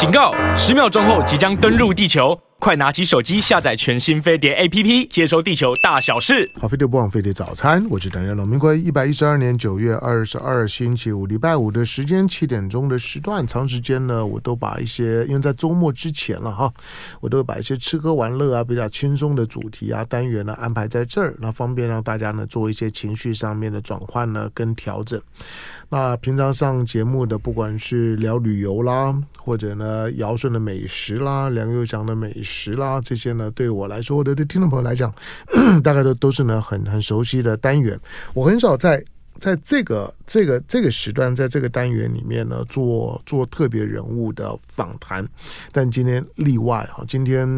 警告！十秒钟后即将登陆地球，快拿起手机下载全新飞碟 APP，接收地球大小事。好，飞碟不忘飞碟早餐，我是单元龙明辉。一百一十二年九月二十二星期五，礼拜五的时间七点钟的时段，长时间呢，我都把一些因为在周末之前了哈，我都会把一些吃喝玩乐啊比较轻松的主题啊单元呢安排在这儿，那方便让大家呢做一些情绪上面的转换呢跟调整。那平常上节目的，不管是聊旅游啦，或者呢尧舜的美食啦，梁佑祥的美食啦，这些呢对我来说，或者对听众朋友来讲，大概都都是呢很很熟悉的单元。我很少在在这个这个这个时段，在这个单元里面呢做做特别人物的访谈，但今天例外哈，今天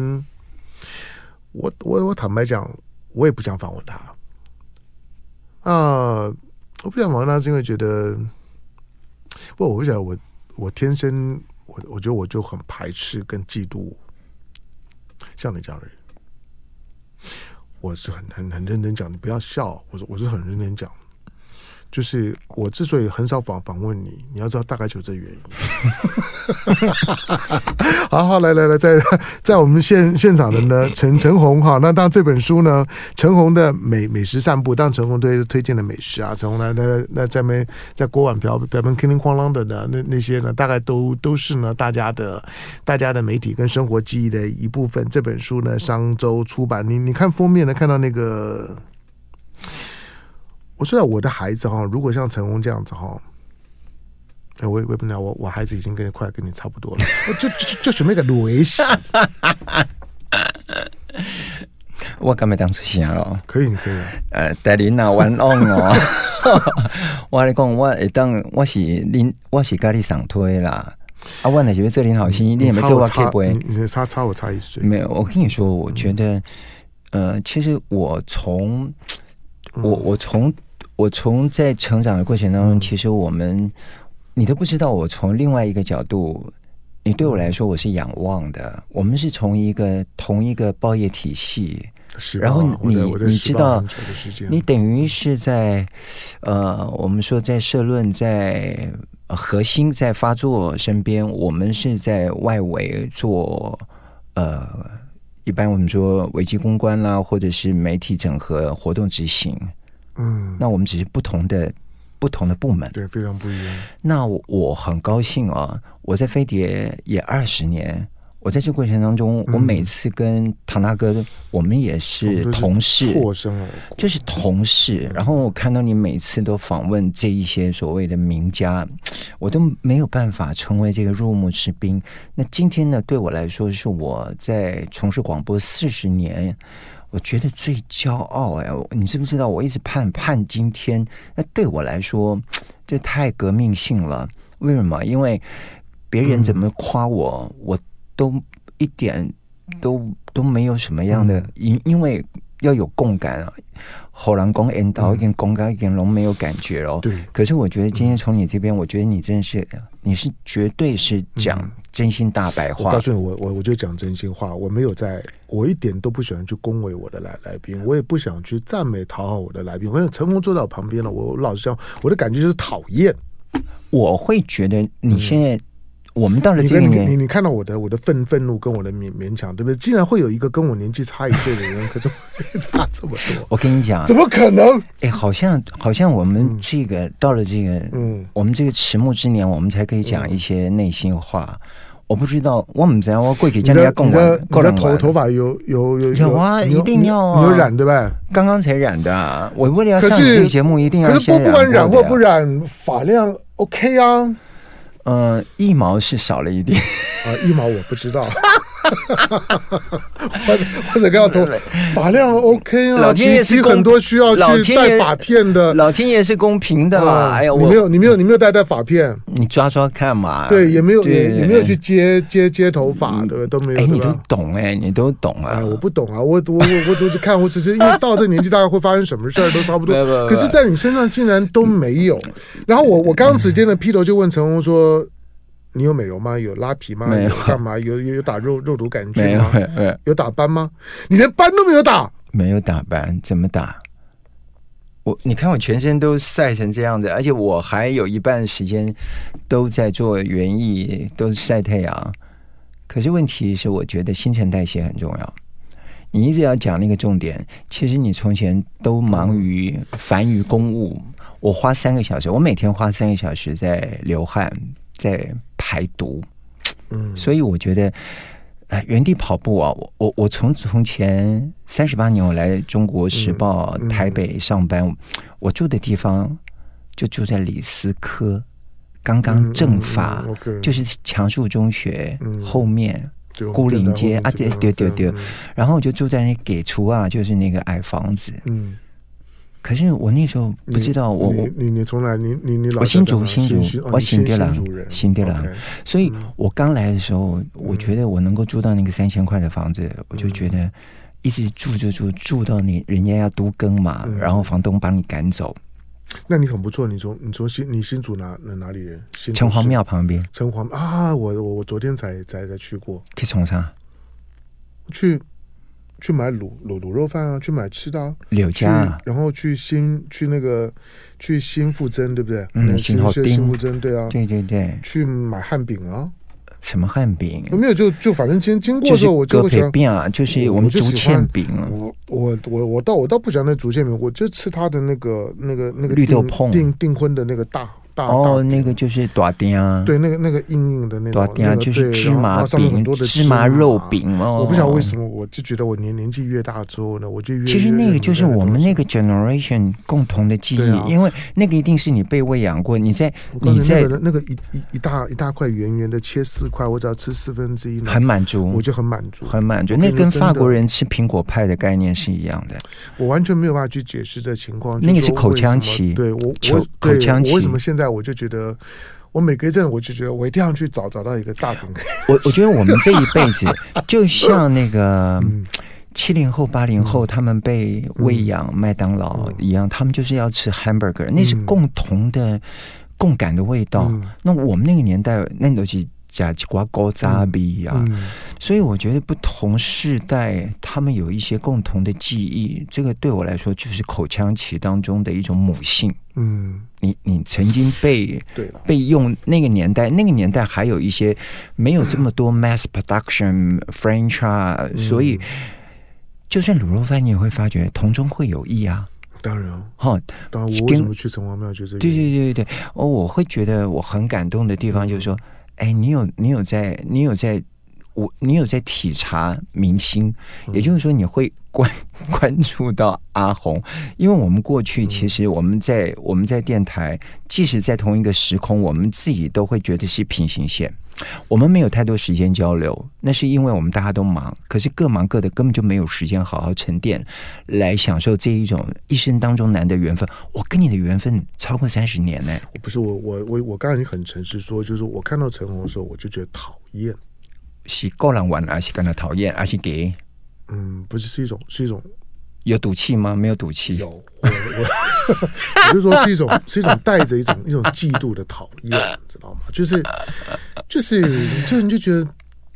我我我坦白讲，我也不想访问他啊。我不想忙，那，是因为觉得，不，我不晓得我我天生我我觉得我就很排斥跟嫉妒像你这样的人。我是很很很认真讲，你不要笑，我说我是很认真讲。就是我之所以很少访访问你，你要知道大概就这原因。好好来来来，在在我们现现场的呢，陈陈红哈，那当然这本书呢，陈红的美美食散步，当然陈红推推荐的美食啊，陈红来那那在没在锅碗瓢瓢盆叮叮哐啷的呢，那那些呢，大概都都是呢大家的大家的媒体跟生活记忆的一部分。这本书呢，商周出版，你你看封面呢，看到那个。我说我的孩子哈，如果像陈红这样子哈，我我也不了，我我孩子已经跟快跟你差不多了，就就就准备个雷西。我刚没当出声了，可以，可以。呃，带领那玩弄哦，我来讲，我会当我是您，我是家里上推啦。啊，我呢觉得这里好心，你有没有做过 K 不？你差差我差一岁，没有。我跟你说，我觉得，呃，其实我从我我从。我从在成长的过程当中，其实我们你都不知道，我从另外一个角度，你对我来说我是仰望的。我们是从一个同一个报业体系，是，然后你你知道，你等于是在呃，我们说在社论在核心在发作身边，我们是在外围做呃，一般我们说危机公关啦，或者是媒体整合活动执行。嗯，那我们只是不同的不同的部门，对，非常不一样。那我，我很高兴啊！我在飞碟也二十年，我在这个过程当中，嗯、我每次跟唐大哥，我们也是同事，就是同事。然后我看到你每次都访问这一些所谓的名家，我都没有办法成为这个入幕之宾。那今天呢，对我来说，是我在从事广播四十年。我觉得最骄傲哎，你知不知道？我一直盼盼今天，那对我来说，这太革命性了。为什么？因为别人怎么夸我，嗯、我都一点都都没有什么样的，因、嗯、因为要有共感啊。后来讲引导跟公开跟龙没有感觉哦。对。可是我觉得今天从你这边，我觉得你真的是，你是绝对是讲。真心大白话，我告诉你，我我我就讲真心话，我没有在，我一点都不喜欢去恭维我的来来宾，我也不想去赞美讨好我的来宾。我想成功坐在我旁边了，我老实讲，我的感觉就是讨厌。我会觉得你现在。嗯我们到了这个年，你你，你看到我的我的愤愤怒跟我的勉勉强，对不对？竟然会有一个跟我年纪差一岁的人，可是差这么多。我跟你讲，怎么可能？哎，好像好像我们这个、嗯、到了这个，嗯，我们这个迟暮之年，我们才可以讲一些内心话。嗯、我不知道，我们怎样？我过去将人家供完，你的头头发有有有有啊，一定要啊，你有染对吧？刚刚才染的啊，我为了要上这个节目，一定要可是不不管染或不染，发量 OK 啊。嗯，一毛是少了一点。啊，一毛我不知道，或者或者刚刚头发量 OK 啊，老天爷是很多需要去戴发片的，老天爷是公平的嘛？哎呀，你没有你没有你没有戴戴发片，你抓抓看嘛？对，也没有也也没有去接接接头发的，都没有。哎，你都懂哎，你都懂啊？我不懂啊，我我我我只是看，我只是因为 到这年纪，大概会发生什么事儿都差不多。可是，在你身上竟然都没有。然后我我刚刚之间的劈头就问陈红说。你有美容吗？有拉皮吗？没有干嘛？有有有打肉肉毒杆菌吗？没有。有打斑吗？你连斑都没有打？没有打斑，怎么打？我你看我全身都晒成这样子，而且我还有一半时间都在做园艺，都是晒太阳。可是问题是，我觉得新陈代谢很重要。你一直要讲那个重点，其实你从前都忙于繁于公务，我花三个小时，我每天花三个小时在流汗，在排毒，嗯，所以我觉得，呃，原地跑步啊，我我我从从前三十八年我来中国时报台北上班，我住的地方就住在李斯科，刚刚政法就是强树中学后面。孤岭街啊，对对对对，然后我就住在那给厨啊，就是那个矮房子。嗯，可是我那时候不知道，我我你你从来你你你我新竹新竹，我新店了新店了，所以我刚来的时候，我觉得我能够租到那个三千块的房子，我就觉得一直住住住住到你人家要都更嘛，然后房东把你赶走。那你很不错，你从你从新你新竹哪哪哪里人？城隍庙旁边。城隍啊，我我我昨天才才才去过。去从啥？去去买卤卤卤肉饭啊，去买吃的啊。柳家。然后去新去那个去新富珍，对不对？嗯，新新富珍，对啊，对对对。去买汉饼啊。什么汉饼？没有，就就反正经经过的时候，我就喜欢啊，就是我们竹签饼。我我我我倒我倒不喜欢那竹签饼，我就吃它的那个那个那个绿豆碰订订婚的那个大。哦，那个就是大丁啊，对，那个那个硬硬的那种，大丁就是芝麻饼、芝麻肉饼哦。我不晓得为什么，我就觉得我年年纪越大之后呢，我就越其实那个就是我们那个 generation 共同的记忆，因为那个一定是你被喂养过，你在你在那个一一一大一大块圆圆的切四块，我只要吃四分之一，很满足，我就很满足，很满足。那跟法国人吃苹果派的概念是一样的。我完全没有办法去解释这情况，那个是口腔期，对我我口腔期，为什么现在我就觉得。我每隔一阵，我就觉得我一定要去找找到一个大饼。我我觉得我们这一辈子 就像那个七零后、八零后，他们被喂养麦当劳一样，他们就是要吃 hamburger，那是共同的共感的味道。那我们那个年代，那东西。加几瓜高渣比啊，所以我觉得不同世代他们有一些共同的记忆，这个对我来说就是口腔期当中的一种母性。嗯，你你曾经被对被用那个年代，那个年代还有一些没有这么多 mass production franchise，所以就算卤肉饭，你也会发觉同中会有异啊。当然，哈，当然，我为什么去城隍庙？就是对对对对对，哦，我会觉得我很感动的地方就是说。哎，你有你有在你有在我你有在体察明星，也就是说你会关 关注到阿红，因为我们过去其实我们在我们在电台，即使在同一个时空，我们自己都会觉得是平行线，我们没有太多时间交流，那是因为我们大家都忙，可是各忙各的，根本就没有时间好好沉淀来享受这一种一生当中难得缘分。我跟你的缘分超过三十年呢。不是我我我我刚才你很诚实说，就是我看到陈红的时候，我就觉得讨厌。是个人玩，还是跟他讨厌，还是给？嗯，不是，是一种，是一种有赌气吗？没有赌气。有，我我，我就说是一种，是一种带着一种一种嫉妒的讨厌，知道吗？就是就是，就你就觉得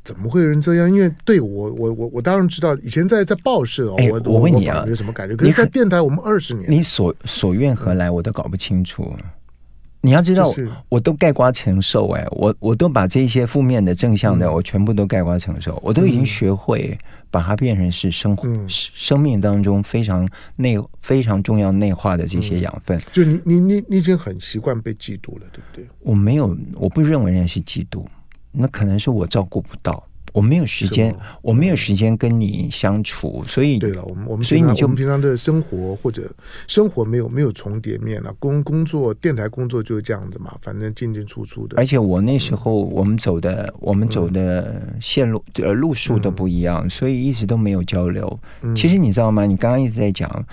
怎么会有人这样？因为对我我我我当然知道，以前在在报社，欸、我我问你啊，有什么感觉？可是，在电台，我们二十年，你所所愿何来，我都搞不清楚。你要知道，我都盖瓜承受哎，我我都把这些负面的、正向的，我全部都盖瓜承受，我都已经学会把它变成是生活、生命当中非常内、非常重要内化的这些养分。就你你你你已经很习惯被嫉妒了，对不对？我没有，我不认为人家是嫉妒，那可能是我照顾不到。我没有时间，我没有时间跟你相处，所以对了，我们我们所以你就我们平常的生活或者生活没有没有重叠面了，工工作电台工作就是这样子嘛，反正进进出出的。而且我那时候我们走的、嗯、我们走的线路呃路数都不一样，嗯、所以一直都没有交流。嗯、其实你知道吗？你刚刚一直在讲，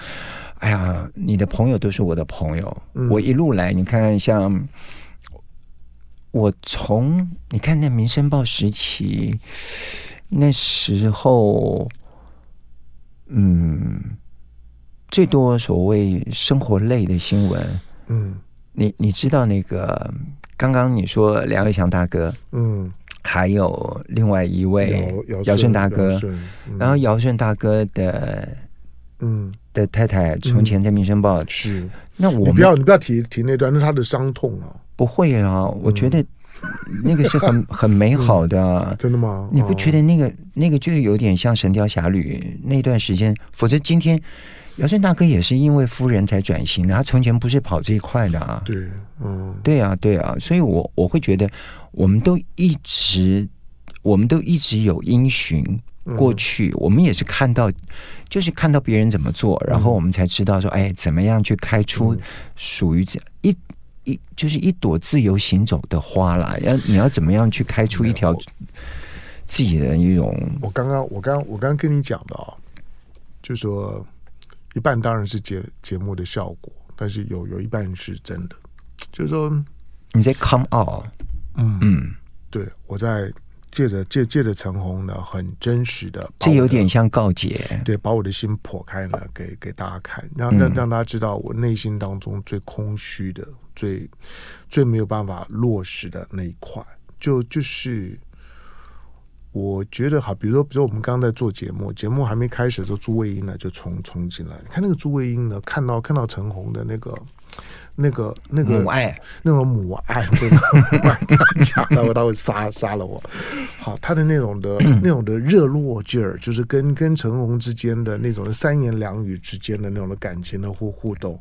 哎呀，你的朋友都是我的朋友，嗯、我一路来，你看看像。我从你看那《民生报》时期，那时候，嗯，最多所谓生活类的新闻，嗯，你你知道那个刚刚你说梁伟祥大哥，嗯，还有另外一位尧舜大哥，嗯、然后尧舜大哥的，嗯，的太太从前在《民生报》是，那我你不要你不要提提那段，那是他的伤痛啊。不会啊，我觉得那个是很 很美好的、真的吗？你不觉得那个那个就有点像《神雕侠侣》那段时间？否则今天姚顺大哥也是因为夫人才转型的，他从前不是跑这一块的啊。对，嗯，对啊，对啊，所以我我会觉得，我们都一直，我们都一直有因循。过去我们也是看到，就是看到别人怎么做，然后我们才知道说，哎，怎么样去开出属于这一一就是一朵自由行走的花啦。要你要怎么样去开出一条自己的一种？我刚刚我刚我刚刚跟你讲的啊，就是说一半当然是节节目的效果，但是有有一半是真的，就是说你在 come out，嗯嗯，对我在。借着借借着陈红呢，很真实的，这有点像告解，对，把我的心剖开呢，给给大家看，让让让大家知道我内心当中最空虚的、最最没有办法落实的那一块，就就是我觉得好，比如说，比如说我们刚刚在做节目，节目还没开始的时候，朱卫英呢就冲冲进来，你看那个朱卫英呢，看到看到陈红的那个。那个那个母爱，那种母爱，对吧？讲到他会杀杀了我。好，他的那种的那种的热络劲儿，就是跟跟陈红之间的那种的三言两语之间的那种的感情的互互动。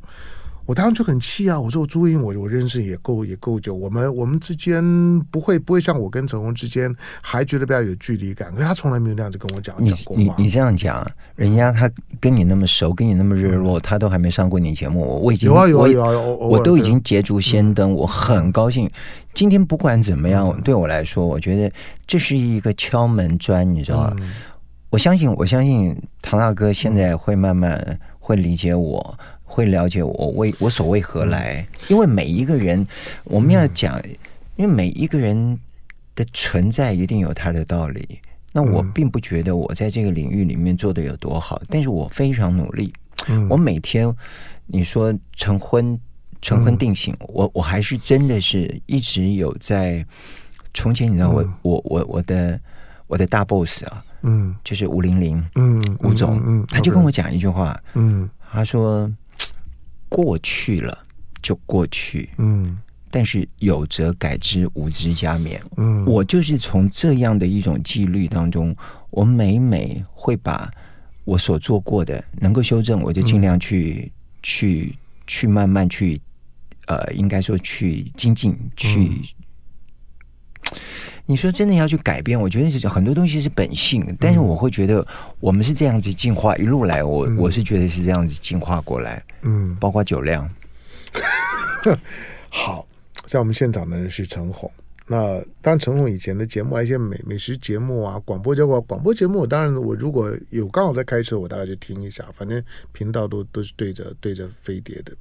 我当时就很气啊！我说我朱茵，我我认识也够也够久，我们我们之间不会不会像我跟陈鸿之间还觉得比较有距离感，可是他从来没有那样子跟我讲讲过话。你你你这样讲，人家他跟你那么熟，跟你那么热络，他都还没上过你节目，我我已经有啊有啊有啊，我都已经捷足先登，我很高兴。今天不管怎么样，对我来说，我觉得这是一个敲门砖，你知道吗？我相信我相信唐大哥现在会慢慢会理解我。会了解我为我所为何来，因为每一个人我们要讲，因为每一个人的存在一定有他的道理。那我并不觉得我在这个领域里面做的有多好，但是我非常努力。我每天你说成婚成婚定型，我我还是真的是一直有在。从前你知道我我我我的我的大 boss 啊，嗯，就是吴玲玲，嗯，吴总，嗯，他就跟我讲一句话，嗯，他说。过去了就过去，嗯，但是有则改之，无之加勉，嗯，我就是从这样的一种纪律当中，我每每会把我所做过的能够修正，我就尽量去、嗯、去去慢慢去，呃，应该说去精进，去。嗯你说真的要去改变，我觉得是很多东西是本性，但是我会觉得我们是这样子进化，一路来我，我、嗯、我是觉得是这样子进化过来，嗯，包括酒量。好，在我们现场的人是陈红，那当然陈红以前的节目，一些美美食节目啊，广播节目，广播节目，当然我如果有刚好在开车，我大概就听一下，反正频道都都是对着对着飞碟的。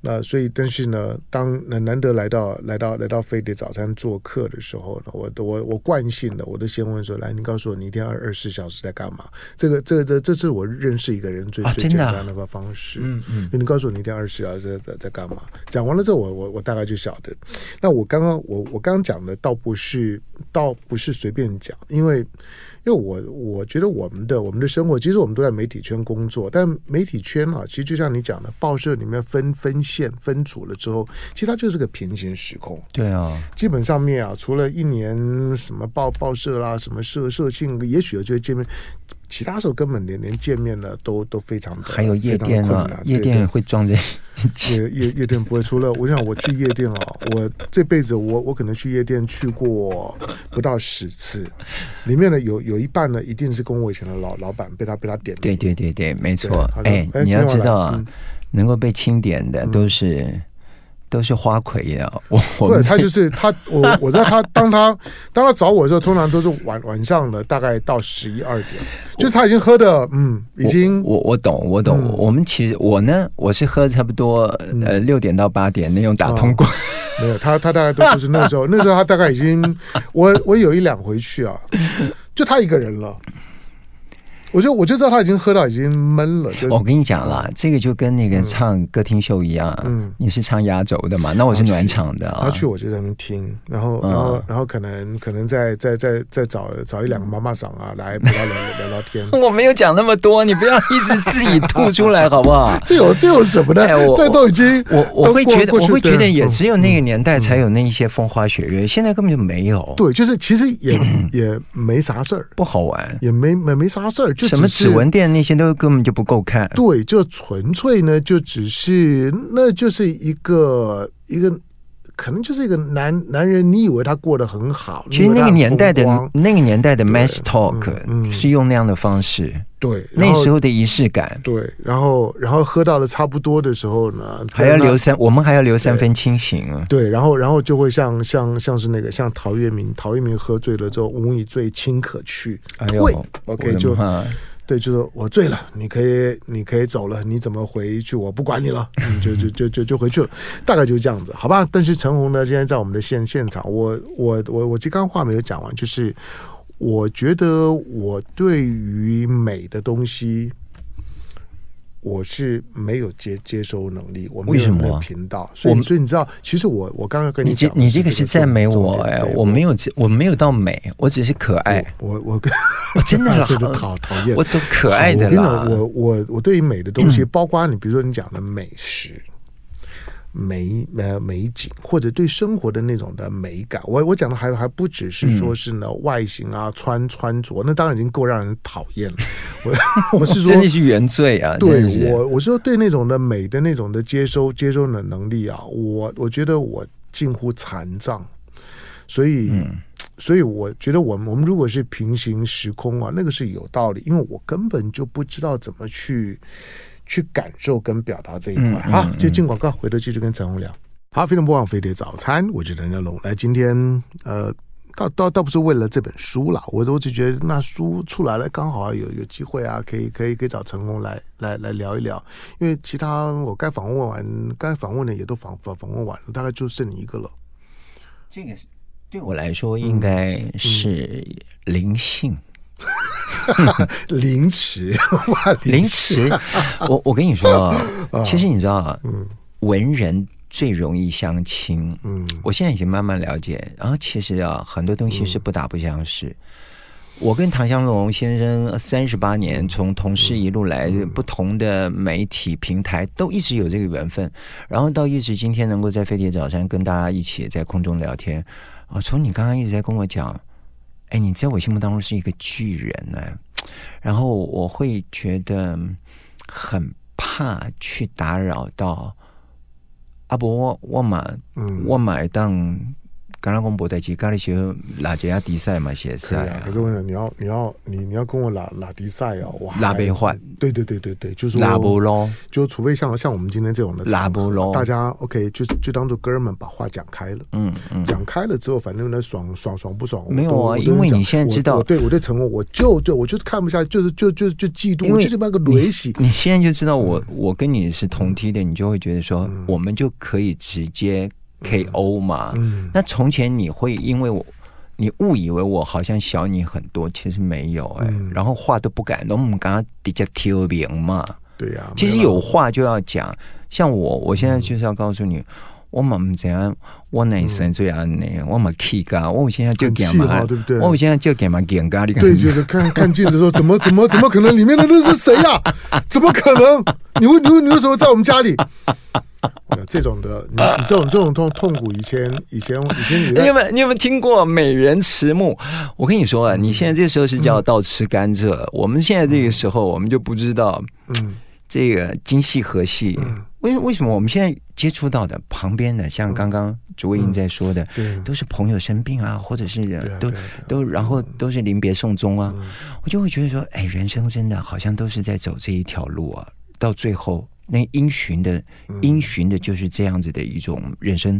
那所以，但是呢，当难难得来到来到来到飞碟早餐做客的时候呢，我我我惯性的，我都先问说：“来，你告诉我，你一天二二十四小时在干嘛？”这个这个这这是我认识一个人最、啊、最简单的方式。嗯嗯，你告诉我你一天二十四小时在在在干嘛？讲完了之后，我我我大概就晓得。那我刚刚我我刚刚讲的倒不是倒不是随便讲，因为。因为我我觉得我们的我们的生活，其实我们都在媒体圈工作，但媒体圈啊，其实就像你讲的，报社里面分分线分组了之后，其实它就是个平行时空。对啊，基本上面啊，除了一年什么报报社啦，什么社社庆，也许有机会见面。其他时候根本连连见面呢都都非常的还有夜店啊，夜店会撞在夜夜夜店不会。除了我想我去夜店啊，我这辈子我我可能去夜店去过不到十次，里面呢有有一半呢一定是跟我以前的老老板被他被他点。对对对对，没错。哎，你要知道啊，嗯、能够被清点的都是。嗯都是花魁呀！我我对他就是 他，我我知道他当他当他找我的时候，通常都是晚晚上的，大概到十一二点，就是他已经喝的，嗯，已经我我懂我懂。我，懂、嗯、我们其实我呢，我是喝差不多呃六点到八点那种打通关、哦，没有他他大概都不是那时候，那时候他大概已经我我有一两回去啊，就他一个人了。我就我就知道他已经喝到已经闷了。我跟你讲啦，这个就跟那个唱歌厅秀一样。嗯，你是唱压轴的嘛？那我是暖场的。他去我就在那边听，然后然后然后可能可能再再再再找找一两个妈妈桑啊来陪他聊聊聊天。我没有讲那么多，你不要一直自己吐出来好不好？这有这有什么的？这都已经我我会觉得我会觉得也只有那个年代才有那一些风花雪月，现在根本就没有。对，就是其实也 也没啥事儿，不好玩，也没没没啥事儿。就什么指纹店那些都根本就不够看。对，就纯粹呢，就只是那就是一个一个，可能就是一个男男人，你以为他过得很好。其实那个年代的那个年代的 mass talk 是用那样的方式。对，那时候的仪式感。对，然后然后喝到了差不多的时候呢，还要留三，我们还要留三分清醒啊。对，然后然后就会像像像是那个像陶渊明，陶渊明喝醉了之后，吾以醉卿可去。哎呦，OK 就。对，就是我醉了，你可以，你可以走了，你怎么回去？我不管你了，你就就就就就回去了，大概就是这样子，好吧？但是陈红呢，现在在我们的现现场，我我我我这刚话没有讲完，就是我觉得我对于美的东西。我是没有接接收能力，我没有那个频道，所以所以你知道，其实我我刚刚跟你讲，你这个是赞美我哎，我没有我没有到美，我只是可爱，我我 我真的真的讨讨厌，我走可爱的啦，我我我对于美的东西，包括你比如说你讲的美食。美呃美景，或者对生活的那种的美感，我我讲的还还不只是说是呢外形啊穿穿着，那当然已经够让人讨厌了。我 我是说，真的是原罪啊！对我我说对那种的美的那种的接收接收的能力啊，我我觉得我近乎残障，所以、嗯、所以我觉得我们我们如果是平行时空啊，那个是有道理，因为我根本就不知道怎么去。去感受跟表达这一块，嗯嗯、好，就进广告，回头继续跟陈红聊。好，非常不枉飞碟早餐，我是陈家龙。来，今天呃，倒倒倒不是为了这本书啦，我我就觉得那书出来了，刚好有有机会啊，可以可以可以找陈红来来来聊一聊。因为其他我该访问完，该访问的也都访访访问完了，大概就剩你一个了。这个对我来说应该是灵性。嗯 凌迟，凌迟。我我跟你说，其实你知道，啊，文人最容易相亲。嗯，我现在已经慢慢了解。然后其实啊，很多东西是不打不相识。嗯、我跟唐湘龙先生三十八年，从同事一路来，不同的媒体平台都一直有这个缘分。然后到一直今天能够在飞碟早餐跟大家一起在空中聊天啊，从你刚刚一直在跟我讲。哎，你在我心目当中是一个巨人呢，然后我会觉得很怕去打扰到阿伯，我我买，我买当。刚刚公布在起，刚才学拉杰亚比赛嘛，写赛啊。可是问你要你要你你要跟我拉拉比赛哦，哇！拉贝换，对对对对对，就是拉布咯，就除非像像我们今天这种的拉布咯，大家 OK，就就当做哥们把话讲开了，嗯嗯，讲开了之后，反正呢爽爽爽不爽，没有啊，因为你现在知道，我对我对陈鸿，我就对我就是看不下去，就是就就就嫉妒，我就是那个雷喜。你现在就知道我我跟你是同梯的，你就会觉得说，我们就可以直接。K.O. 嘛，嗯，那从前你会因为我，你误以为我好像小你很多，其实没有哎、欸，嗯、然后话都不敢，那我们刚刚直接挑明嘛，对呀、啊，其实有话就要讲，像我，我现在就是要告诉你，嗯、我们怎样，我内生这样呢，我们气噶，我现在就干嘛，对不对？我现在就干嘛干咖喱，对，就是看看镜子的时候，怎么怎么怎么可能里面的人是谁呀、啊？怎么可能？你为你为你为什么在我们家里？这种的，你你这种这种痛痛苦，以前以前以前你，有没有你有没有听过美人迟暮？我跟你说啊，你现在这时候是叫倒吃甘蔗，嗯、我们现在这个时候，我们就不知道，嗯，这个今夕何夕？嗯、为为什么我们现在接触到的旁边的，像刚刚卓英在说的，嗯、都是朋友生病啊，或者是人都都然后都是临别送终啊，嗯、我就会觉得说，哎，人生真的好像都是在走这一条路啊，到最后。那因循的，因循的就是这样子的一种人生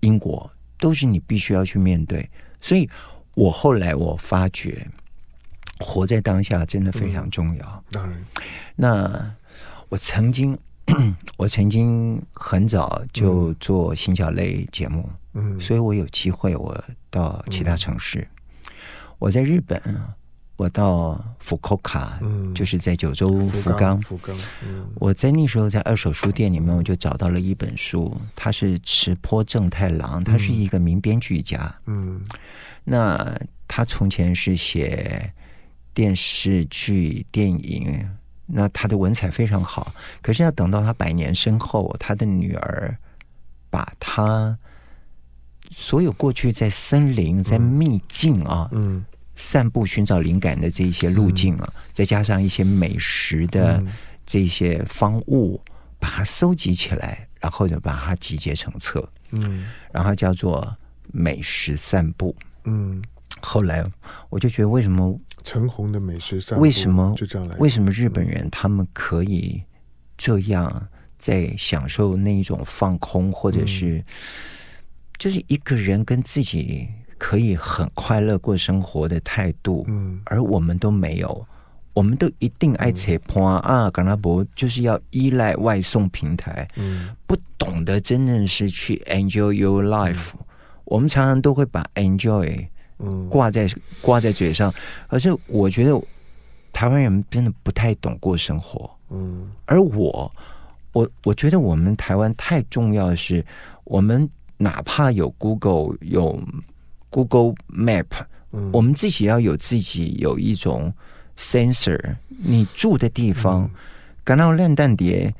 因果，都是你必须要去面对。所以我后来我发觉，活在当下真的非常重要。当然，那我曾经，我曾经很早就做行脚类节目，嗯，所以我有机会我到其他城市，我在日本。我到福库卡，嗯，就是在九州福冈，福冈，嗯，我在那时候在二手书店里面，我就找到了一本书，他是池坡正太郎，他是一个名编剧家，嗯，那他从前是写电视剧、电影，那他的文采非常好，可是要等到他百年身后，他的女儿把他。所有过去在森林、在秘境啊，嗯，散步寻找灵感的这一些路径啊，嗯、再加上一些美食的这些方物，嗯、把它收集起来，然后就把它集结成册，嗯，然后叫做《美食散步》，嗯，后来我就觉得，为什么陈红的美食上？为什么就这样来？为什么日本人他们可以这样在享受那一种放空，或者是？就是一个人跟自己可以很快乐过生活的态度，嗯，而我们都没有，我们都一定爱扯破啊，冈拉伯就是要依赖外送平台，嗯，不懂得真正是去 enjoy your life，嗯，我们常常都会把 enjoy 嗯挂在挂在嘴上，而是我觉得台湾人真的不太懂过生活，嗯，而我我我觉得我们台湾太重要的是我们。哪怕有 Google 有 Google Map，嗯，我们自己要有自己有一种 sensor。你住的地方，感到烂蛋碟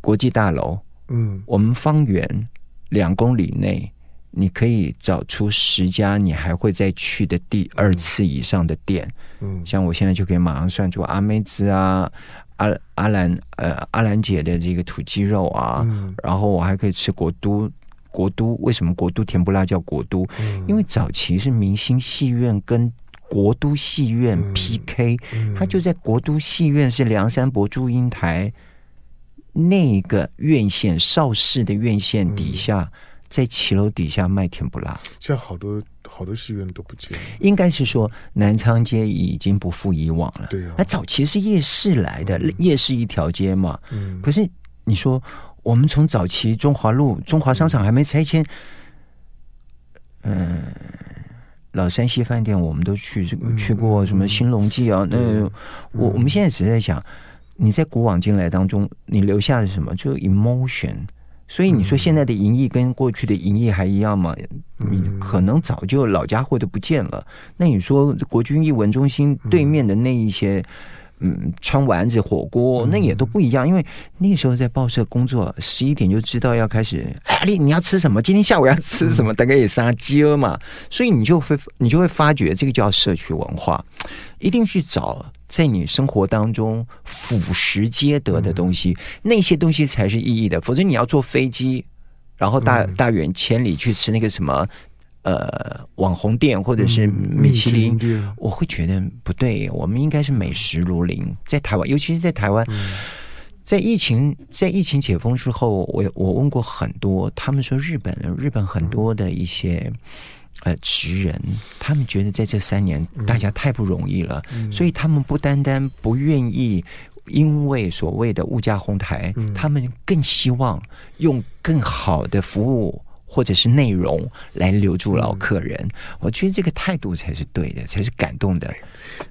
国际大楼，嗯，我们方圆两公里内，你可以找出十家你还会再去的第二次以上的店。嗯，像我现在就可以马上算出阿妹子啊，阿阿兰呃阿兰姐的这个土鸡肉啊，嗯，然后我还可以吃国都。国都为什么国都甜不辣叫国都？嗯、因为早期是明星戏院跟国都戏院 PK，他、就在国都戏院是梁山伯祝英台那个院线邵氏的院线底下，嗯、在骑楼底下卖甜不辣。现在好多好多戏院都不见了，应该是说南昌街已经不复以往了。对啊，那早期是夜市来的，嗯、夜市一条街嘛。嗯，可是你说。我们从早期中华路中华商场还没拆迁，嗯，老山西饭店我们都去去过，什么新龙记啊？那我我们现在只是在想，你在古往今来当中，你留下了什么？就 emotion。所以你说现在的营业跟过去的营业还一样吗？你可能早就老家伙都不见了。那你说国军艺文中心对面的那一些？嗯，川丸子火锅那也都不一样，因为那时候在报社工作，十一点就知道要开始。哎，你你要吃什么？今天下午要吃什么？大概也杀鸡嘛，所以你就会你就会发觉这个叫社区文化，一定去找在你生活当中俯拾皆得的东西，那些东西才是意义的。否则你要坐飞机，然后大大远千里去吃那个什么。呃，网红店或者是米其林，嗯、我会觉得不对。我们应该是美食如林，在台湾，尤其是在台湾，嗯、在疫情在疫情解封之后，我我问过很多，他们说日本日本很多的一些、嗯、呃职人，他们觉得在这三年大家太不容易了，嗯、所以他们不单单不愿意因为所谓的物价哄抬，嗯、他们更希望用更好的服务。或者是内容来留住老客人，嗯、我觉得这个态度才是对的，才是感动的。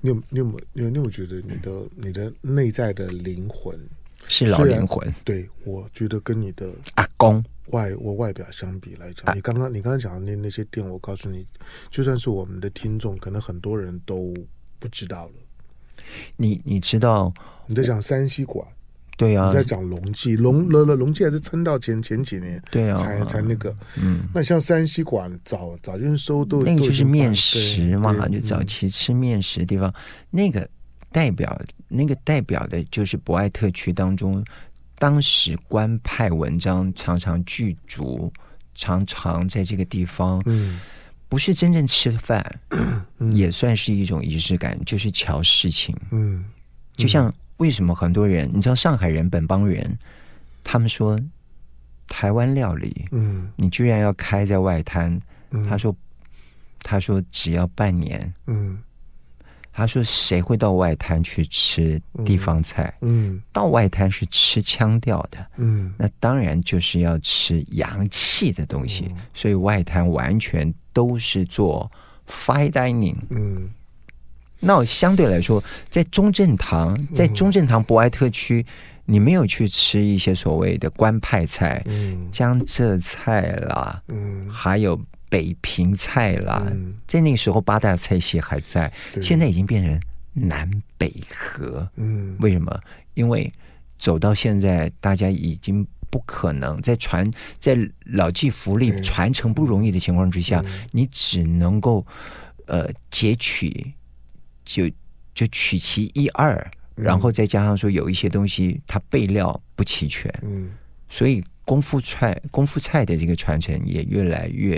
你有你有没有你有没有觉得你的你的内在的灵魂是老灵魂？对，我觉得跟你的阿公外我外表相比来讲，啊、你刚刚你刚刚讲的那那些店，我告诉你，就算是我们的听众，可能很多人都不知道了。你你知道你在讲山西馆？对啊，你在讲龙记，龙了了龙记还是撑到前前几年，对啊，才才那个，嗯，那像山西馆早早就收都那个就是面食嘛，就早期吃面食的地方，那个代表那个代表的就是博爱特区当中，当时官派文章常常剧组，常常在这个地方，嗯，不是真正吃饭，也算是一种仪式感，就是瞧事情，嗯，就像。为什么很多人？你知道上海人、本帮人，他们说台湾料理，嗯，你居然要开在外滩？嗯、他说，他说只要半年，嗯，他说谁会到外滩去吃地方菜？嗯，嗯到外滩是吃腔调的，嗯，那当然就是要吃洋气的东西，嗯、所以外滩完全都是做 fine dining，嗯。那相对来说，在中正堂，在中正堂博爱特区，嗯、你没有去吃一些所谓的官派菜，嗯、江浙菜啦，嗯，还有北平菜啦，嗯、在那个时候八大菜系还在，现在已经变成南北合。嗯，为什么？因为走到现在，大家已经不可能在传在老骥伏枥传承不容易的情况之下，嗯、你只能够呃截取。就就取其一二，然后再加上说有一些东西它备料不齐全，嗯，所以功夫菜功夫菜的这个传承也越来越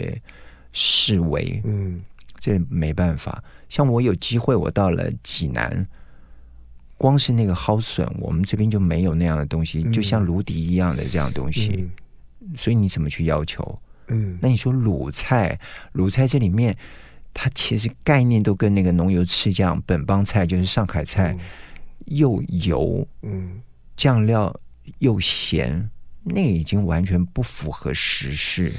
式微，嗯，这没办法。像我有机会，我到了济南，光是那个蒿笋，我们这边就没有那样的东西，就像芦笛一样的这样东西，所以你怎么去要求？嗯，那你说鲁菜，鲁菜这里面。它其实概念都跟那个浓油赤酱本帮菜，就是上海菜，又油，嗯，酱料又咸，那已经完全不符合时事。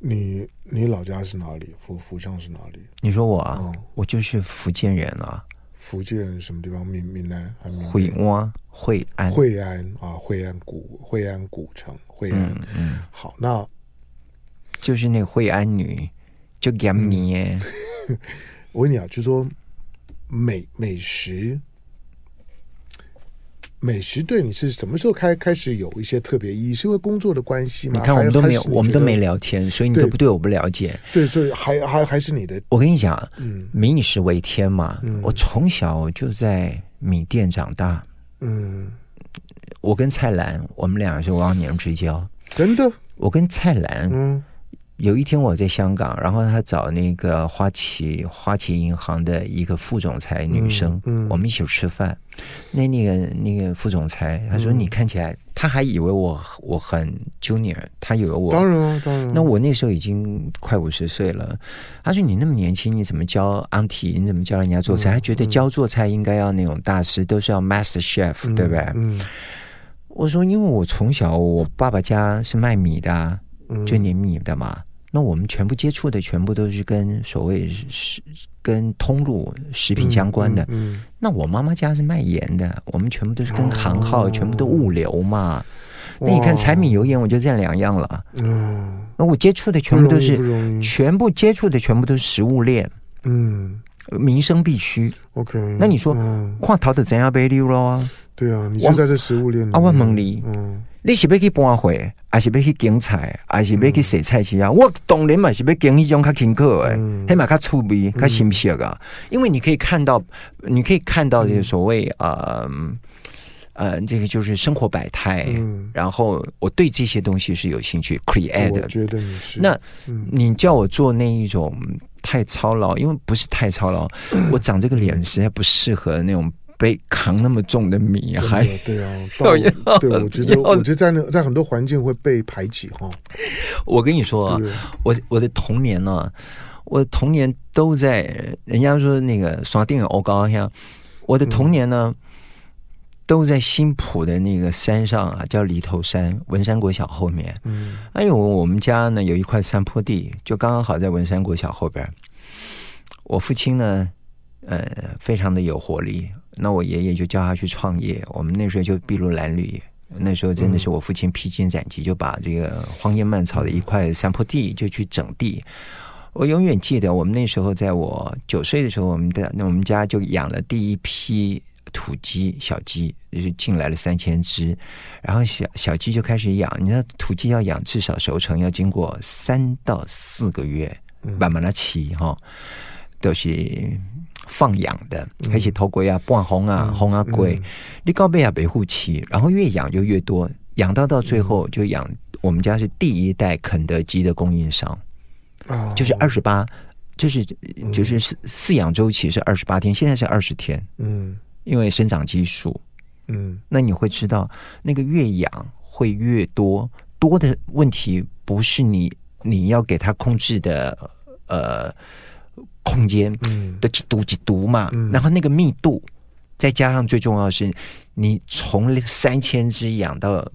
你你老家是哪里？福福建是哪里？你说我啊，嗯、我就是福建人啊。福建什么地方？闽闽南还是惠安？惠安？惠安啊，惠安古惠安古城，惠安。嗯，嗯好，那就是那个惠安女，就给你。嗯 我问你啊，就是说美美食，美食对你是什么时候开开始有一些特别意义？是因为工作的关系吗？你看我们都没有，我们都没聊天，所以你都不对我不了解。对，所以还还还是你的。我跟你讲，嗯，民以食为天嘛。嗯，我从小就在米店长大。嗯，我跟蔡澜，我们俩是忘年之交。真的，我跟蔡澜，嗯。有一天我在香港，然后他找那个花旗花旗银行的一个副总裁女生，嗯嗯、我们一起吃饭。那那个那个副总裁他说：“你看起来，嗯、他还以为我我很 junior，他以为我当然当然。那我那时候已经快五十岁了。他说：‘你那么年轻，你怎么教 auntie？你怎么教人家做菜？’他、嗯、觉得教做菜应该要那种大师，都是要 master chef，、嗯、对不对？”嗯、我说：“因为我从小我爸爸家是卖米的，就碾米的嘛。嗯”那我们全部接触的全部都是跟所谓食跟通路食品相关的。嗯，嗯，那我妈妈家是卖盐的，我们全部都是跟行号，哦、全部都物流嘛。那你看柴米油盐，我就这两样了。嗯，那我接触的全部都是，全部接触的全部都是食物链。嗯，民生必须。OK，那你说，跨淘的怎样被溜了啊？对啊，你就在这食物链。阿万蒙里。嗯。你是要去搬货，还是要去拣菜，还是要去洗菜市啊？嗯、我当然嘛是要拣一种较轻巧的，起码较趣味、较新鲜啊。因为你可以看到，你可以看到这个所谓呃呃，这个就是生活百态。嗯、然后我对这些东西是有兴趣，create 的。我觉得你是。那你叫我做那一种太操劳，因为不是太操劳，嗯、我长这个脸实在不适合那种。背扛那么重的米，还对啊，对，我觉得我觉得在那在很多环境会被排挤哈。我跟你说啊，我我的童年呢，我的童年都在人家说那个刷电影欧高像，我的童年呢都在新浦的那个山上啊，叫犁头山文山国小后面。嗯，哎呦，我们家呢有一块山坡地，就刚刚好在文山国小后边。我父亲呢，呃，非常的有活力。那我爷爷就叫他去创业，我们那时候就筚路蓝缕，那时候真的是我父亲披荆斩棘，就把这个荒烟蔓草的一块山坡地就去整地。我永远记得，我们那时候在我九岁的时候，我们的那我们家就养了第一批土鸡小鸡，就进来了三千只，然后小小鸡就开始养。你知道土鸡要养至少熟成要经过三到四个月，慢慢的起哈，都是。放养的，而且头龟啊、半红啊、红啊龟，你高贝啊维护期，然后越养就越多，养到到最后就养。我们家是第一代肯德基的供应商，就是二十八，就是就是饲饲养周期是二十八天，现在是二十天，嗯，因为生长激素，嗯，那你会知道，那个越养会越多，多的问题不是你你要给它控制的，呃。空间的几度几度嘛，嗯、然后那个密度，再加上最重要的是，你从三千只养到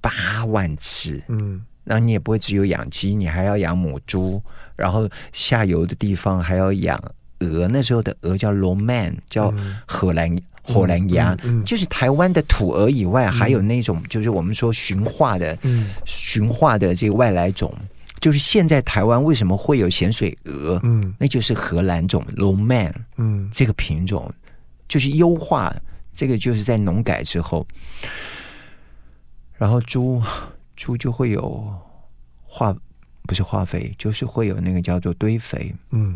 八万只，嗯，然后你也不会只有养鸡，你还要养母猪，然后下游的地方还要养鹅，那时候的鹅叫罗曼，叫荷兰荷兰鸭，嗯嗯。嗯、就是台湾的土鹅以外，嗯、还有那种就是我们说驯化的，驯、嗯、化的这个外来种，就是现在台湾为什么会有咸水鹅？嗯，那就是荷兰种龙 man，嗯，这个品种就是优化，这个就是在农改之后，然后猪猪就会有化。不是化肥，就是会有那个叫做堆肥。嗯，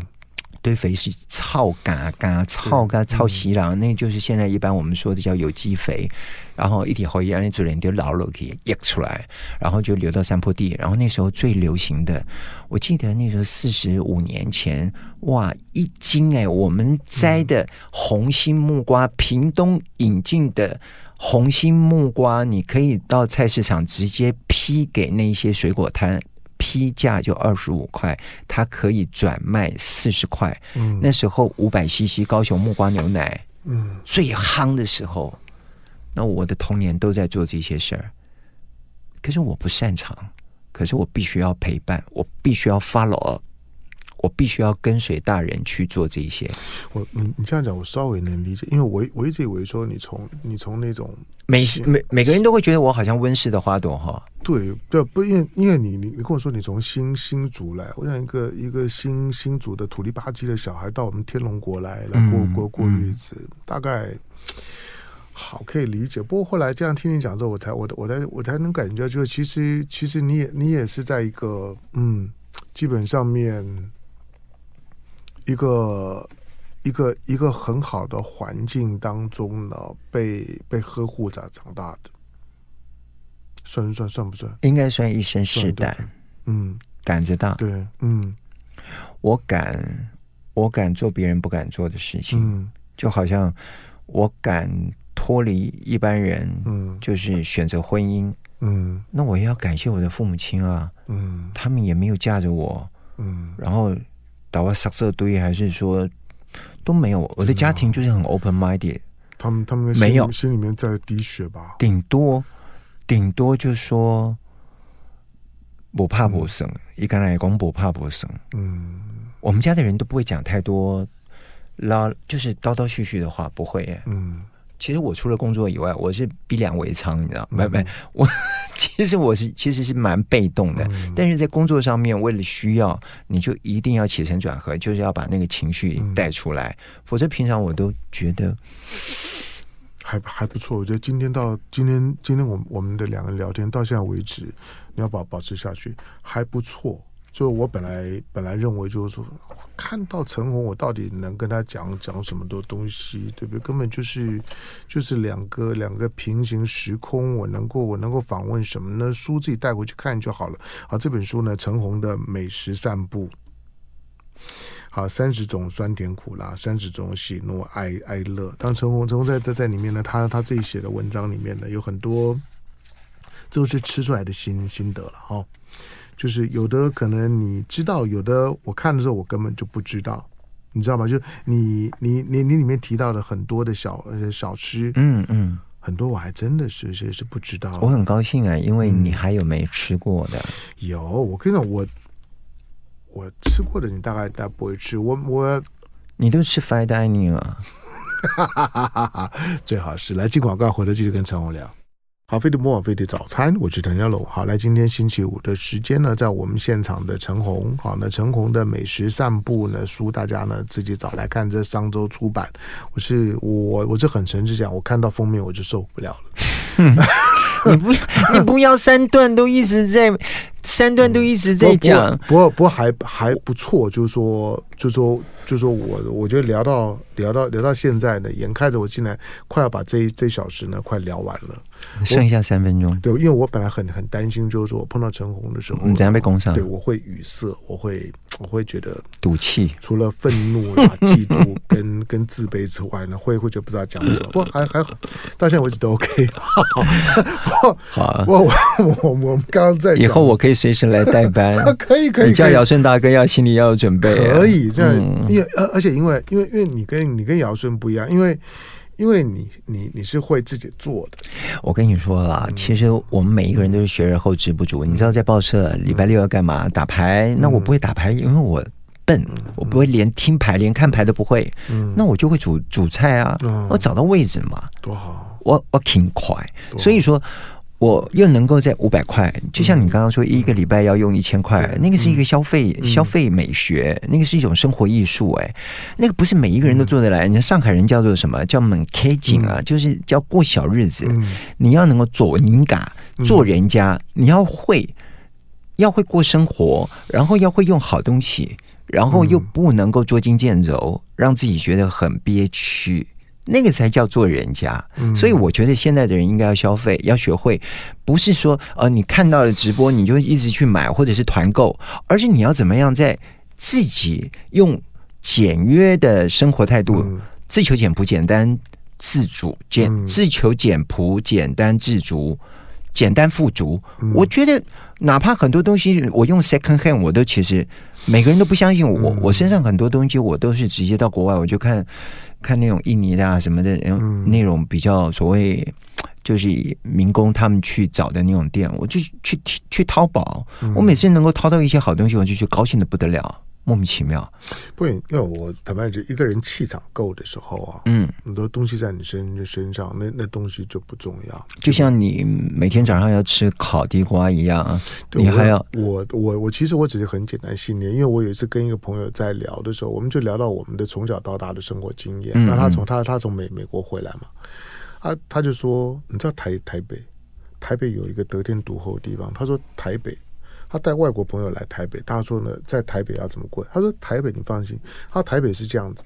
堆肥是草嘎嘎、草嘎草稀了，那就是现在一般我们说的叫有机肥。然后一体后一样，那主人就老了可以溢出来，然后就流到山坡地。然后那时候最流行的，我记得那时候四十五年前，哇，一斤哎，我们摘的红心木瓜，屏东引进的红心木瓜，你可以到菜市场直接批给那些水果摊。批价就二十五块，它可以转卖四十块。嗯，那时候五百 CC 高雄木瓜牛奶，嗯，最夯的时候，那我的童年都在做这些事儿。可是我不擅长，可是我必须要陪伴，我必须要 follow。我必须要跟随大人去做这些。我你你这样讲，我稍微能理解，因为我我一直以为说你从你从那种每每每个人都会觉得我好像温室的花朵哈。对对，不因为因为你你你跟我说你从新新竹来，我想一个一个新新竹的土里吧唧的小孩到我们天龙国来来过过过日子，嗯、大概好可以理解。不过后来这样听你讲之后，我才我我才我才能感觉，就是其实其实你也你也是在一个嗯，基本上面。一个一个一个很好的环境当中呢，被被呵护着长大的，算算算不算？应该算一生是胆，嗯，胆子大，对，嗯，我敢，我敢做别人不敢做的事情，嗯，就好像我敢脱离一般人，嗯，就是选择婚姻，嗯，那我也要感谢我的父母亲啊，嗯，他们也没有架着我，嗯，然后。打我杀色堆，还是说都没有？我的家庭就是很 open minded，他们他们没有心里面在滴血吧？顶多顶多就说不怕不生，一个人讲不怕不生。嗯，我们家的人都不会讲太多唠，就是叨叨絮絮的话，不会耶。嗯。其实我除了工作以外，我是逼良为娼，你知道？没没、嗯，我其实我是其实是蛮被动的，嗯、但是在工作上面，为了需要，你就一定要起承转合，就是要把那个情绪带出来，嗯、否则平常我都觉得还还不错。我觉得今天到今天，今天我们我们的两个人聊天到现在为止，你要保保持下去，还不错。就我本来本来认为就是说，看到陈红，我到底能跟他讲讲什么多东西，对不对？根本就是就是两个两个平行时空，我能够我能够访问什么呢？书自己带回去看就好了。好，这本书呢，陈红的美食散步。好，三十种酸甜苦辣，三十种喜怒哀哀乐。当陈红陈红在在在里面呢，他他自己写的文章里面呢，有很多都是吃出来的心心得了哈。就是有的可能你知道，有的我看的时候我根本就不知道，你知道吗？就你你你你里面提到的很多的小小吃，嗯嗯，很多我还真的是是是不知道。我很高兴啊，因为你还有没吃过的。嗯、有，我跟你讲，我我吃过的你大概大概不会吃，我我你都吃 fine dining 啊？哈哈哈哈哈！最好是来进广告，回头继续跟陈红聊。好，飞碟魔网飞碟早餐，我是陈家楼。好，来，今天星期五的时间呢，在我们现场的陈红，好，那陈红的美食散步呢书，大家呢自己找来看，这上周出版。我是我，我是很诚实讲，我看到封面我就受不了了。嗯、你不，你不要三段都一直在，三段都一直在讲。嗯、不过，不过，不过还还不错，就是说，就是说。就是说我我觉得聊到聊到聊到现在呢，眼看着我进来快要把这一这小时呢快聊完了，剩下三分钟。对，因为我本来很很担心，就是说我碰到陈红的时候，你怎样被攻上？对，我会语塞，我会我会觉得赌气。除了愤怒啊、嫉妒 跟跟自卑之外呢，会会觉得不知道讲什么。不过还还好，到现在为止都 OK。好，好，我我我我们刚刚在以后我可以随时来代班，可以可以。你叫尧舜大哥要心里要有准备，可以这样。因而而且因为因为因为你跟你跟尧舜不一样，因为因为你你你是会自己做的。我跟你说啦，嗯、其实我们每一个人都是学而后知不足。嗯、你知道在报社礼拜六要干嘛？打牌？嗯、那我不会打牌，因为我笨，我不会连听牌、连看牌都不会，嗯，那我就会煮煮菜啊，嗯我找到位置嘛，多好，我我挺快，所以说。我又能够在五百块，就像你刚刚说，一个礼拜要用一千块，嗯那个是一个消费、嗯、消费美学，那个是一种生活艺术，哎，那个不是每一个人都做得来。人家上海人叫做什么叫门开景啊，就是叫过小日子。嗯、你要能够做人家，做人家，你要会要会过生活，然后要会用好东西，然后又不能够捉襟见肘，让自己觉得很憋屈。那个才叫做人家，所以我觉得现在的人应该要消费，要学会，不是说呃你看到了直播你就一直去买或者是团购，而是你要怎么样在自己用简约的生活态度，自求简朴、简单自主、简自求简朴、简单自主、简单富足。我觉得哪怕很多东西我用 second hand，我都其实每个人都不相信我，我身上很多东西我都是直接到国外我就看。看那种印尼的啊什么的，然后那种比较所谓就是民工他们去找的那种店，我就去去去淘宝，我每次能够淘到一些好东西，我就觉得高兴的不得了。莫名其妙，不，因为我坦白讲，一个人气场够的时候啊，嗯，很多东西在你身身上，那那东西就不重要。就像你每天早上要吃烤地瓜一样，对你还要我我我其实我只是很简单信念，因为我有一次跟一个朋友在聊的时候，我们就聊到我们的从小到大的生活经验。那、嗯、他从他他从美美国回来嘛，他他就说，你知道台台北台北有一个得天独厚的地方，他说台北。他带外国朋友来台北，他说呢，在台北要怎么过？他说台北你放心，他说台北是这样子，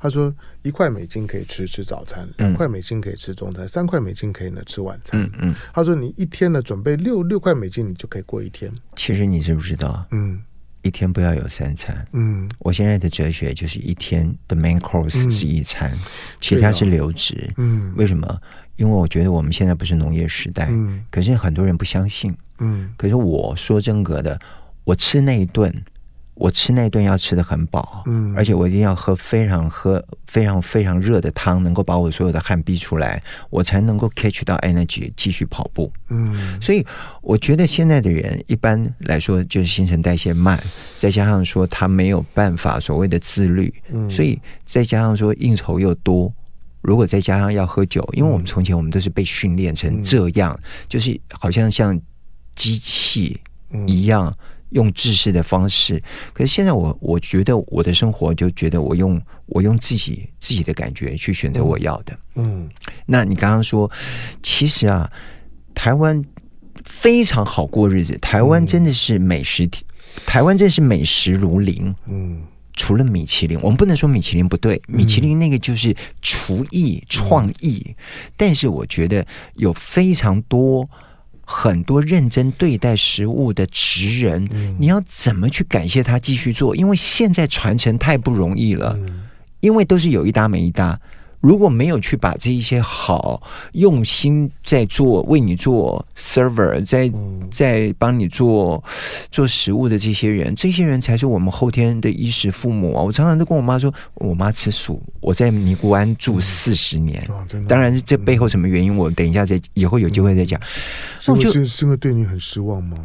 他说一块美金可以吃吃早餐，两块美金可以吃中餐，三块美金可以呢吃晚餐。嗯嗯，他说你一天呢准备六六块美金，你就可以过一天。其实你知不知道？嗯，一天不要有三餐。嗯，我现在的哲学就是一天的 main course 是一餐，其他是流质。嗯，为什么？因为我觉得我们现在不是农业时代，嗯，可是很多人不相信，嗯，可是我说真格的，我吃那一顿，我吃那一顿要吃的很饱，嗯，而且我一定要喝非常喝非常非常热的汤，能够把我所有的汗逼出来，我才能够 catch 到 energy 继续跑步，嗯，所以我觉得现在的人一般来说就是新陈代谢慢，再加上说他没有办法所谓的自律，嗯，所以再加上说应酬又多。如果再加上要喝酒，因为我们从前我们都是被训练成这样，嗯、就是好像像机器一样用制式的方式。可是现在我我觉得我的生活就觉得我用我用自己自己的感觉去选择我要的。嗯，那你刚刚说，其实啊，台湾非常好过日子，台湾真的是美食，台湾真的是美食如林。嗯。除了米其林，我们不能说米其林不对，米其林那个就是厨艺创意。嗯、但是我觉得有非常多很多认真对待食物的职人，嗯、你要怎么去感谢他继续做？因为现在传承太不容易了，嗯、因为都是有一搭没一搭。如果没有去把这一些好用心在做，为你做 server，在在帮你做做食物的这些人，这些人才是我们后天的衣食父母啊！我常常都跟我妈说，我妈吃素，我在尼姑庵住四十年，当然这背后什么原因，我等一下再以后有机会再讲。那我就是是因为对你很失望吗？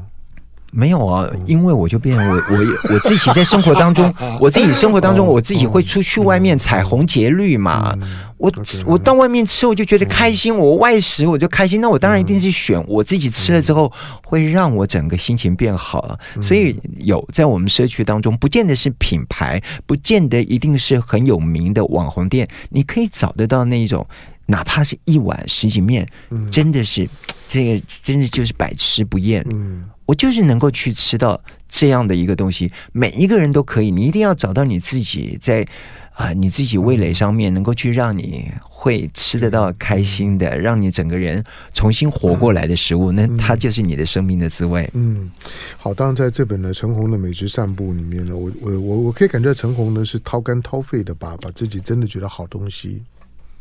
没有啊，因为我就变成我我我自己在生活当中，我自己生活当中，我自己会出去外面采红节绿嘛。我我到外面吃，我就觉得开心。我外食我就开心，那我当然一定是选我自己吃了之后会让我整个心情变好。所以有在我们社区当中，不见得是品牌，不见得一定是很有名的网红店，你可以找得到那种，哪怕是一碗什锦面，真的是这个真的就是百吃不厌。我就是能够去吃到这样的一个东西，每一个人都可以。你一定要找到你自己在啊、呃，你自己味蕾上面能够去让你会吃得到开心的，让你整个人重新活过来的食物，那它就是你的生命的滋味。嗯，好。当然，在这本呢陈红的美食散步里面呢，我我我我可以感觉陈红呢是掏肝掏肺的把把自己真的觉得好东西。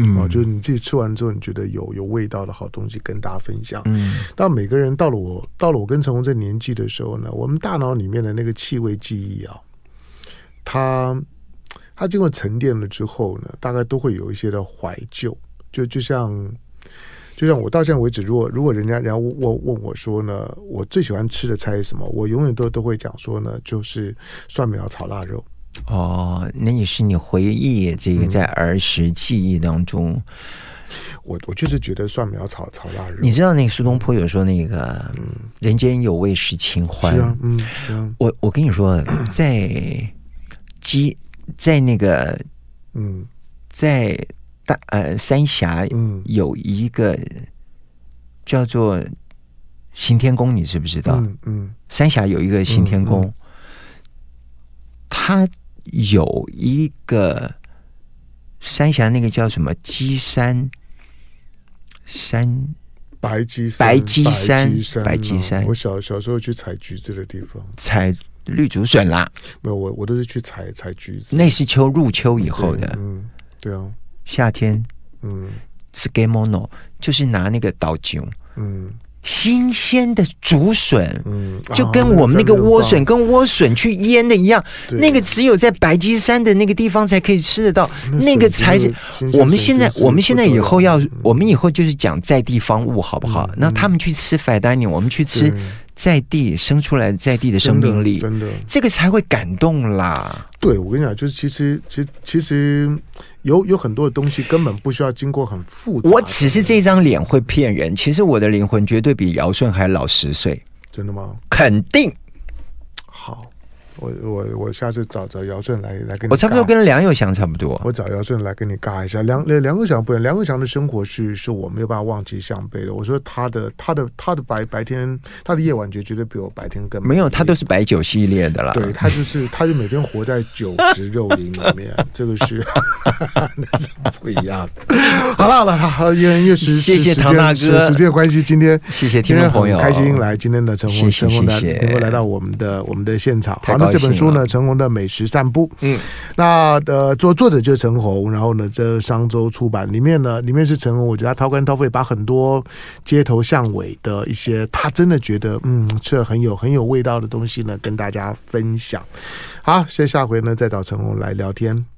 嗯，哦，就是你自己吃完之后，你觉得有有味道的好东西跟大家分享。嗯，但每个人到了我到了我跟陈红这年纪的时候呢，我们大脑里面的那个气味记忆啊，它它经过沉淀了之后呢，大概都会有一些的怀旧。就就像就像我到现在为止，如果如果人家然后问问我说呢，我最喜欢吃的菜是什么，我永远都都会讲说呢，就是蒜苗炒腊肉。哦，那也是你回忆这个在儿时记忆当中。嗯、我我就是觉得蒜苗炒炒腊肉。你知道那个苏东坡有说那个“嗯、人间有味是清欢”，是啊，嗯，是啊、我我跟你说，在鸡在那个嗯，在大呃三峡嗯有一个叫做行天宫，你知不知道？嗯，嗯三峡有一个行天宫。嗯嗯它有一个三峡，那个叫什么鸡山山白鸡白鸡山白鸡山。我小小时候去采橘子的地方，采绿竹笋啦。没有，我我都是去采采橘子。那是秋入秋以后的，嗯，对啊，夏天，嗯，是 Gamono，就是拿那个倒酒，嗯。新鲜的竹笋，嗯，就跟我们那个莴笋跟莴笋去腌的一样，那个只有在白鸡山的那个地方才可以吃得到，那个才是我们现在我们现在以后要我们以后就是讲在地方物好不好？那他们去吃 fine dining，我们去吃在地生出来在地的生命力，真的这个才会感动啦。对，我跟你讲，就是其实其实其实。有有很多的东西根本不需要经过很复杂。我只是这张脸会骗人，其实我的灵魂绝对比尧舜还老十岁。真的吗？肯定。好。我我我下次找找姚顺来来跟你。我差不多跟梁友祥差不多。我找姚顺来跟你尬一下。梁梁友祥不一样，梁友祥的生活是是我没有办法忘记项背的。我说他的他的他的白白天他的夜晚绝绝对比我白天更没有，他都是白酒系列的啦。对，他就是他就每天活在酒池肉林里面，这个是 那是不一样的。好了好了好，因为时谢谢唐大哥时间关系，今天谢谢听众朋友开心来今天的陈鸿陈鸿的能够来到我们的我们的现场。好。这本书呢，陈红的美食散步。嗯，那呃，作作者就是陈红，然后呢，这商周出版里面呢，里面是陈红，我觉得他掏肝掏肺，把很多街头巷尾的一些他真的觉得嗯，吃了很有很有味道的东西呢，跟大家分享。好，谢谢下回呢再找陈红来聊天。